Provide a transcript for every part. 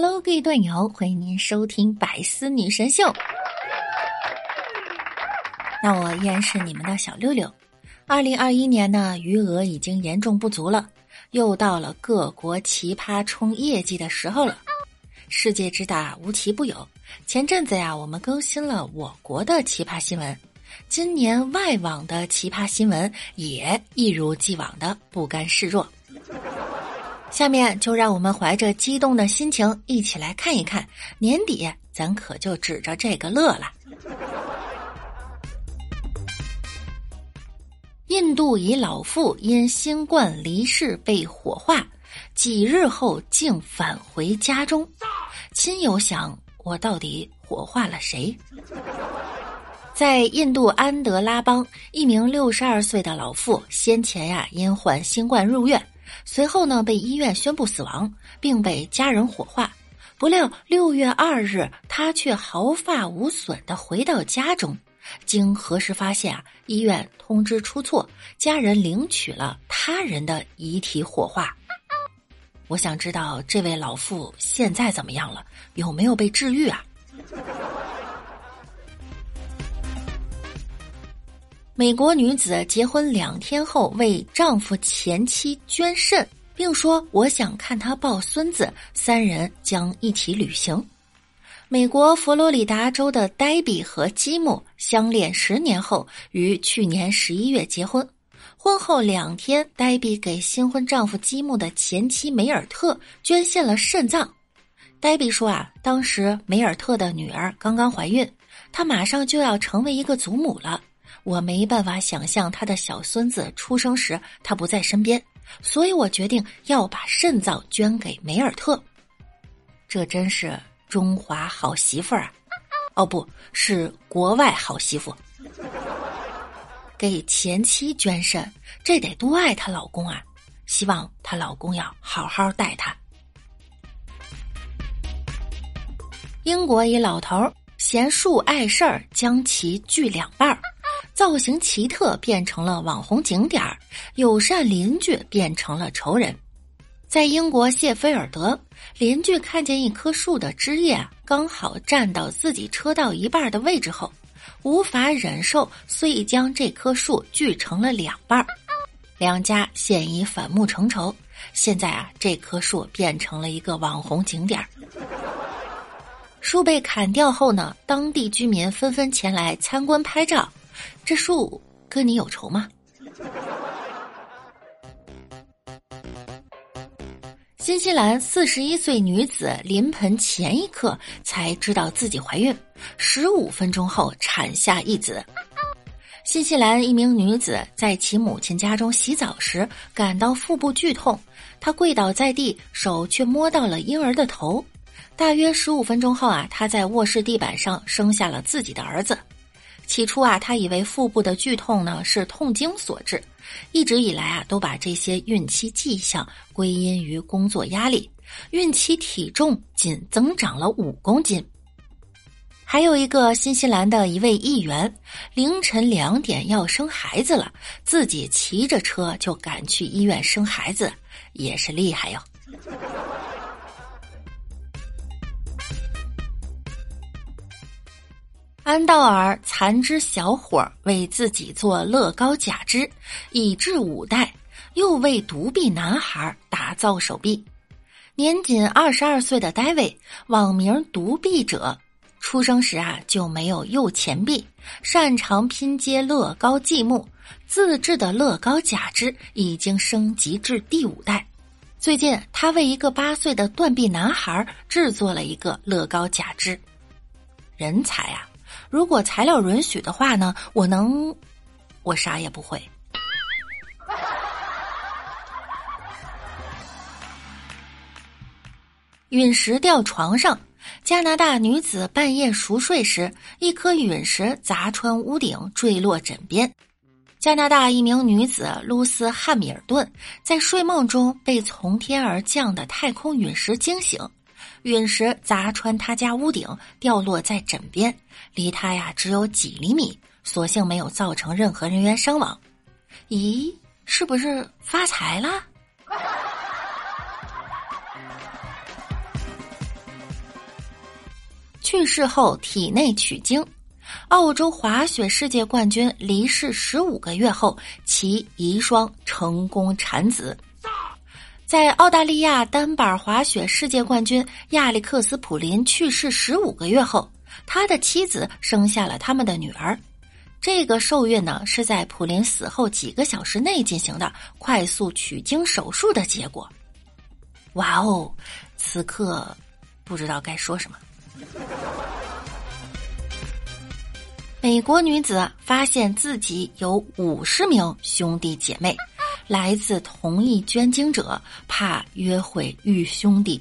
Hello，各位段友，欢迎您收听百思女神秀。那我依然是你们的小六六。二零二一年呢，余额已经严重不足了，又到了各国奇葩冲业绩的时候了。世界之大，无奇不有。前阵子呀，我们更新了我国的奇葩新闻。今年外网的奇葩新闻也一如既往的不甘示弱。下面就让我们怀着激动的心情一起来看一看，年底咱可就指着这个乐了。印度一老妇因新冠离世被火化，几日后竟返回家中，亲友想：我到底火化了谁？在印度安德拉邦，一名六十二岁的老妇先前呀因患新冠入院，随后呢被医院宣布死亡，并被家人火化。不料六月二日，他却毫发无损的回到家中。经核实发现啊，医院通知出错，家人领取了他人的遗体火化。我想知道这位老妇现在怎么样了，有没有被治愈啊？美国女子结婚两天后为丈夫前妻捐肾，并说：“我想看他抱孙子。”三人将一起旅行。美国佛罗里达州的黛比和基姆相恋十年后，于去年十一月结婚。婚后两天，黛比给新婚丈夫基姆的前妻梅尔特捐献了肾脏。黛比说：“啊，当时梅尔特的女儿刚刚怀孕，她马上就要成为一个祖母了。”我没办法想象他的小孙子出生时他不在身边，所以我决定要把肾脏捐给梅尔特。这真是中华好媳妇儿啊！哦，不是国外好媳妇。给前妻捐肾，这得多爱她老公啊！希望她老公要好好待她。英国一老头嫌树碍事儿，将其锯两半儿。造型奇特变成了网红景点儿，友善邻居变成了仇人。在英国谢菲尔德，邻居看见一棵树的枝叶刚好站到自己车道一半的位置后，无法忍受，遂将这棵树锯成了两半儿。两家现已反目成仇。现在啊，这棵树变成了一个网红景点儿。树被砍掉后呢，当地居民纷纷前来参观拍照。这树跟你有仇吗？新西兰四十一岁女子临盆前一刻才知道自己怀孕，十五分钟后产下一子。新西兰一名女子在其母亲家中洗澡时感到腹部剧痛，她跪倒在地，手却摸到了婴儿的头。大约十五分钟后啊，她在卧室地板上生下了自己的儿子。起初啊，他以为腹部的剧痛呢是痛经所致，一直以来啊都把这些孕期迹象归因于工作压力。孕期体重仅增长了五公斤。还有一个新西兰的一位议员，凌晨两点要生孩子了，自己骑着车就赶去医院生孩子，也是厉害哟。安道尔残肢小伙为自己做乐高假肢，已至五代，又为独臂男孩打造手臂。年仅二十二岁的戴维，网名“独臂者”，出生时啊就没有右前臂，擅长拼接乐高积木，自制的乐高假肢已经升级至第五代。最近，他为一个八岁的断臂男孩制作了一个乐高假肢，人才啊！如果材料允许的话呢，我能，我啥也不会。陨石掉床上，加拿大女子半夜熟睡时，一颗陨石砸穿屋顶，坠落枕边。加拿大一名女子露丝·汉密尔顿在睡梦中被从天而降的太空陨石惊醒。陨石砸穿他家屋顶，掉落在枕边，离他呀只有几厘米，所幸没有造成任何人员伤亡。咦，是不是发财了？去世后体内取精。澳洲滑雪世界冠军离世十五个月后，其遗孀成功产子。在澳大利亚单板滑雪世界冠军亚历克斯·普林去世十五个月后，他的妻子生下了他们的女儿。这个受孕呢，是在普林死后几个小时内进行的快速取精手术的结果。哇哦！此刻不知道该说什么。美国女子发现自己有五十名兄弟姐妹，来自同一捐精者，怕约会遇兄弟。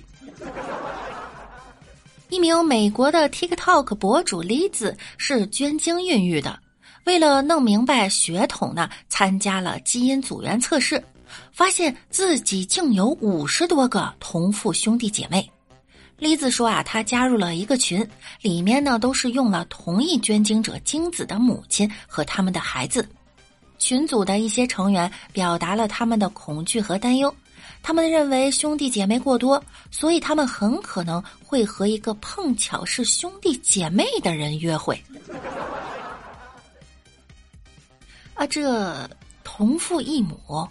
一名美国的 TikTok 博主 Liz 子是捐精孕育的，为了弄明白血统呢，参加了基因组员测试，发现自己竟有五十多个同父兄弟姐妹。李子说啊，他加入了一个群，里面呢都是用了同一捐精者精子的母亲和他们的孩子。群组的一些成员表达了他们的恐惧和担忧，他们认为兄弟姐妹过多，所以他们很可能会和一个碰巧是兄弟姐妹的人约会。啊，这同父异母，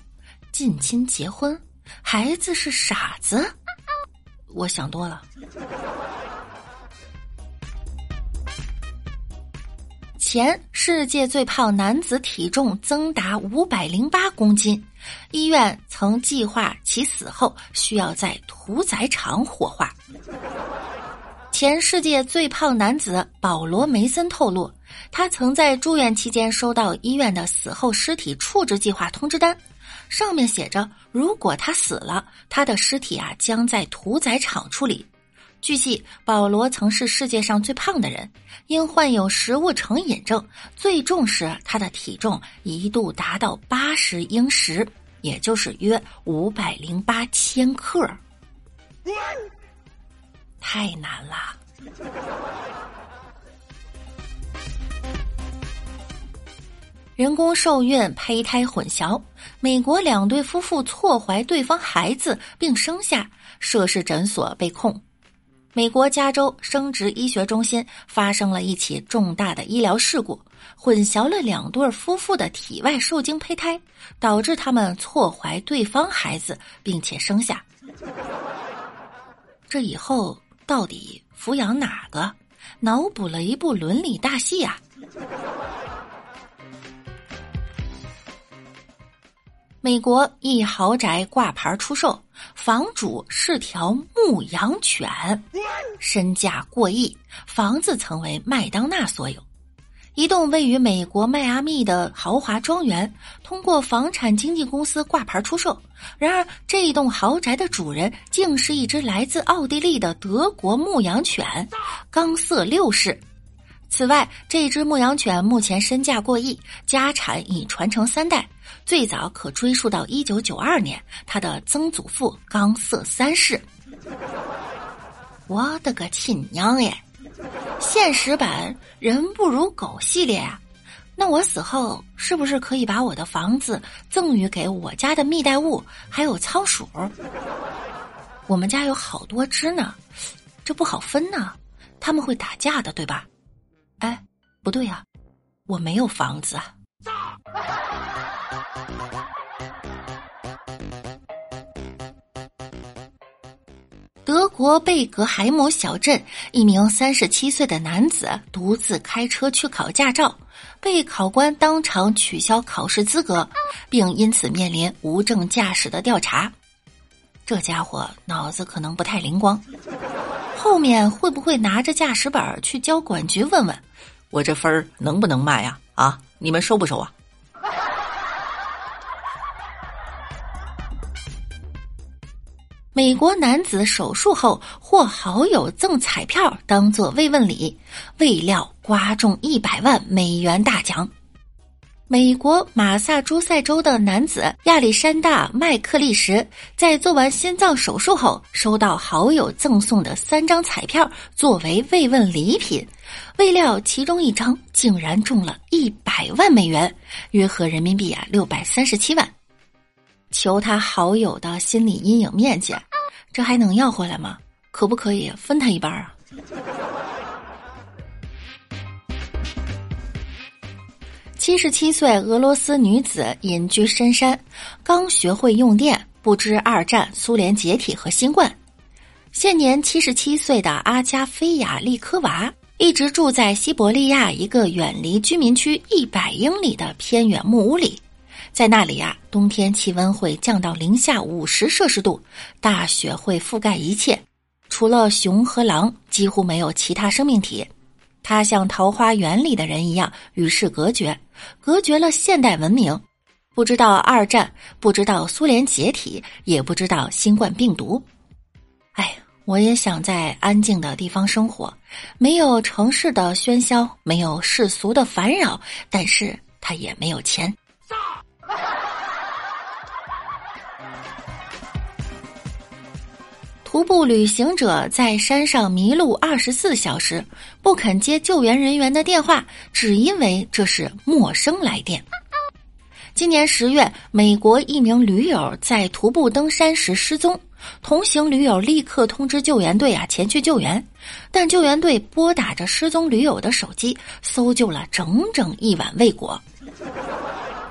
近亲结婚，孩子是傻子。我想多了。钱世界最胖男子体重增达五百零八公斤，医院曾计划其死后需要在屠宰场火化。前世界最胖男子保罗·梅森透露，他曾在住院期间收到医院的死后尸体处置计划通知单。上面写着，如果他死了，他的尸体啊将在屠宰场处理。据悉，保罗曾是世界上最胖的人，因患有食物成瘾症，最重时他的体重一度达到八十英石，也就是约五百零八千克。太难了。人工受孕、胚胎混淆，美国两对夫妇错怀对方孩子并生下，涉事诊所被控。美国加州生殖医学中心发生了一起重大的医疗事故，混淆了两对夫妇的体外受精胚胎，导致他们错怀对方孩子并且生下。这以后到底抚养哪个？脑补了一部伦理大戏呀！美国一豪宅挂牌出售，房主是条牧羊犬，身价过亿，房子曾为麦当娜所有。一栋位于美国迈阿密的豪华庄园，通过房产经纪公司挂牌出售。然而，这一栋豪宅的主人竟是一只来自奥地利的德国牧羊犬——冈瑟六世。此外，这只牧羊犬目前身价过亿，家产已传承三代。最早可追溯到一九九二年，他的曾祖父冈瑟三世。我的个亲娘耶！现实版人不如狗系列啊，那我死后是不是可以把我的房子赠予给我家的蜜袋鼯，还有仓鼠？我们家有好多只呢，这不好分呢，他们会打架的，对吧？哎，不对呀，我没有房子啊。德国贝格海姆小镇，一名三十七岁的男子独自开车去考驾照，被考官当场取消考试资格，并因此面临无证驾驶的调查。这家伙脑子可能不太灵光，后面会不会拿着驾驶本去交管局问问，我这分儿能不能卖呀？啊，你们收不收啊？美国男子手术后获好友赠彩票当做慰问礼，未料刮中一百万美元大奖。美国马萨诸塞州的男子亚历山大·麦克利什在做完心脏手术后，收到好友赠送的三张彩票作为慰问礼品，未料其中一张竟然中了一百万美元，约合人民币啊六百三十七万。求他好友的心理阴影面积，这还能要回来吗？可不可以分他一半啊？七十七岁俄罗斯女子隐居深山，刚学会用电，不知二战、苏联解体和新冠。现年七十七岁的阿加菲亚利科娃，一直住在西伯利亚一个远离居民区一百英里的偏远木屋里，在那里呀，冬天气温会降到零下五十摄氏度，大雪会覆盖一切，除了熊和狼，几乎没有其他生命体。他像桃花源里的人一样与世隔绝，隔绝了现代文明，不知道二战，不知道苏联解体，也不知道新冠病毒。哎，我也想在安静的地方生活，没有城市的喧嚣，没有世俗的烦扰，但是他也没有钱。徒步旅行者在山上迷路二十四小时，不肯接救援人员的电话，只因为这是陌生来电。今年十月，美国一名驴友在徒步登山时失踪，同行驴友立刻通知救援队啊前去救援，但救援队拨打着失踪驴友的手机，搜救了整整一晚未果。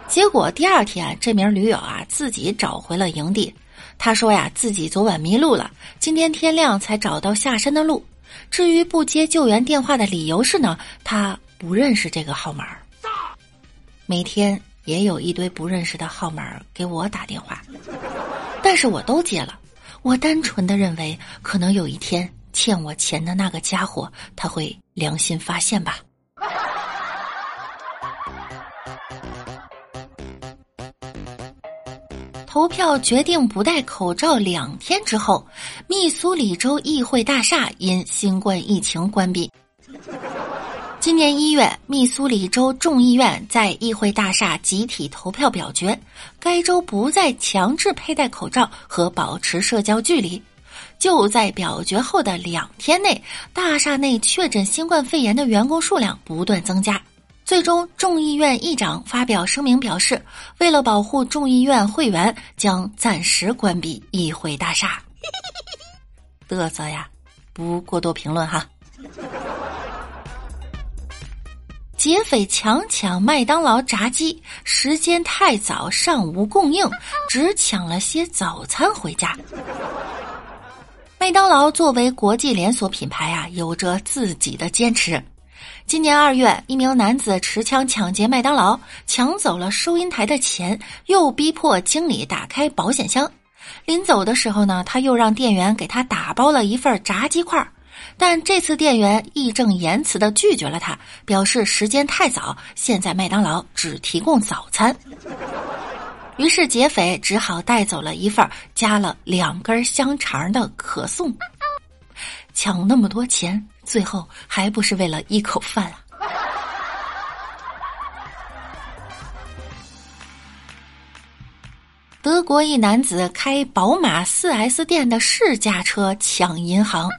结果第二天，这名驴友啊自己找回了营地。他说呀，自己昨晚迷路了，今天天亮才找到下山的路。至于不接救援电话的理由是呢，他不认识这个号码。每天也有一堆不认识的号码给我打电话，但是我都接了。我单纯的认为，可能有一天欠我钱的那个家伙他会良心发现吧。投票决定不戴口罩两天之后，密苏里州议会大厦因新冠疫情关闭。今年一月，密苏里州众议院在议会大厦集体投票表决，该州不再强制佩戴口罩和保持社交距离。就在表决后的两天内，大厦内确诊新冠肺炎的员工数量不断增加。最终，众议院议长发表声明表示，为了保护众议院会员，将暂时关闭议会大厦。嘚瑟呀，不过多评论哈。劫匪强抢麦当劳炸鸡，时间太早，尚无供应，只抢了些早餐回家。麦当劳作为国际连锁品牌啊，有着自己的坚持。今年二月，一名男子持枪抢劫麦当劳，抢走了收银台的钱，又逼迫经理打开保险箱。临走的时候呢，他又让店员给他打包了一份炸鸡块，但这次店员义正言辞的拒绝了他，表示时间太早，现在麦当劳只提供早餐。于是劫匪只好带走了一份加了两根香肠的可颂。抢那么多钱。最后还不是为了一口饭啊！德国一男子开宝马四 S 店的试驾车抢银行，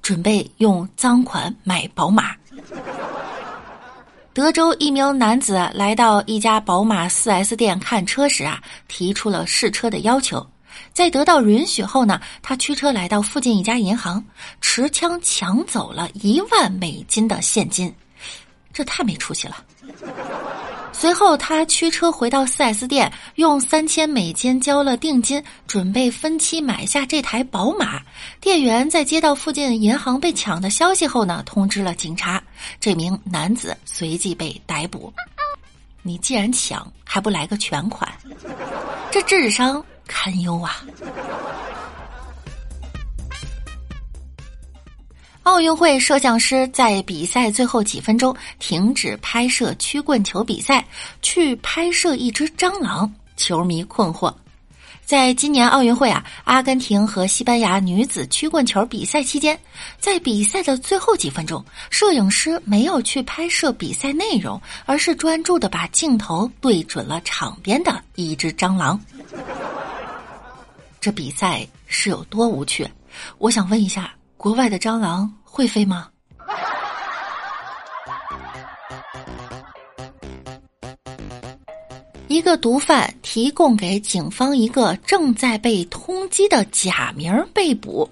准备用赃款买宝马。德州一名男子来到一家宝马四 S 店看车时啊，提出了试车的要求。在得到允许后呢，他驱车来到附近一家银行，持枪抢走了一万美金的现金，这太没出息了。随后，他驱车回到 4S 店，用三千美金交了定金，准备分期买下这台宝马。店员在接到附近银行被抢的消息后呢，通知了警察，这名男子随即被逮捕。你既然抢，还不来个全款？这智商！堪忧啊！奥运会摄像师在比赛最后几分钟停止拍摄曲棍球比赛，去拍摄一只蟑螂，球迷困惑。在今年奥运会啊，阿根廷和西班牙女子曲棍球比赛期间，在比赛的最后几分钟，摄影师没有去拍摄比赛内容，而是专注的把镜头对准了场边的一只蟑螂。这比赛是有多无趣？我想问一下，国外的蟑螂会飞吗？一个毒贩提供给警方一个正在被通缉的假名被捕。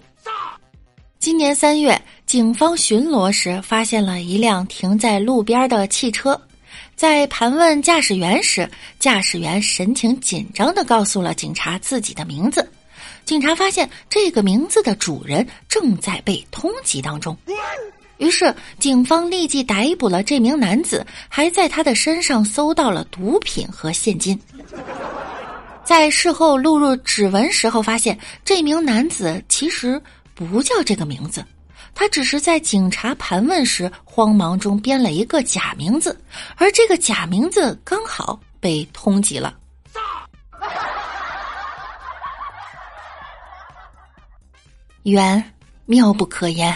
今年三月，警方巡逻时发现了一辆停在路边的汽车。在盘问驾驶员时，驾驶员神情紧张的告诉了警察自己的名字。警察发现这个名字的主人正在被通缉当中，于是警方立即逮捕了这名男子，还在他的身上搜到了毒品和现金。在事后录入指纹时候，发现这名男子其实不叫这个名字，他只是在警察盘问时慌忙中编了一个假名字，而这个假名字刚好被通缉了。缘，妙不可言。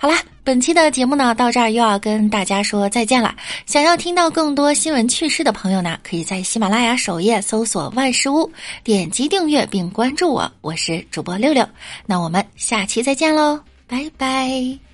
好啦，本期的节目呢，到这儿又要跟大家说再见了。想要听到更多新闻趣事的朋友呢，可以在喜马拉雅首页搜索“万事屋”，点击订阅并关注我。我是主播六六，那我们下期再见喽，拜拜。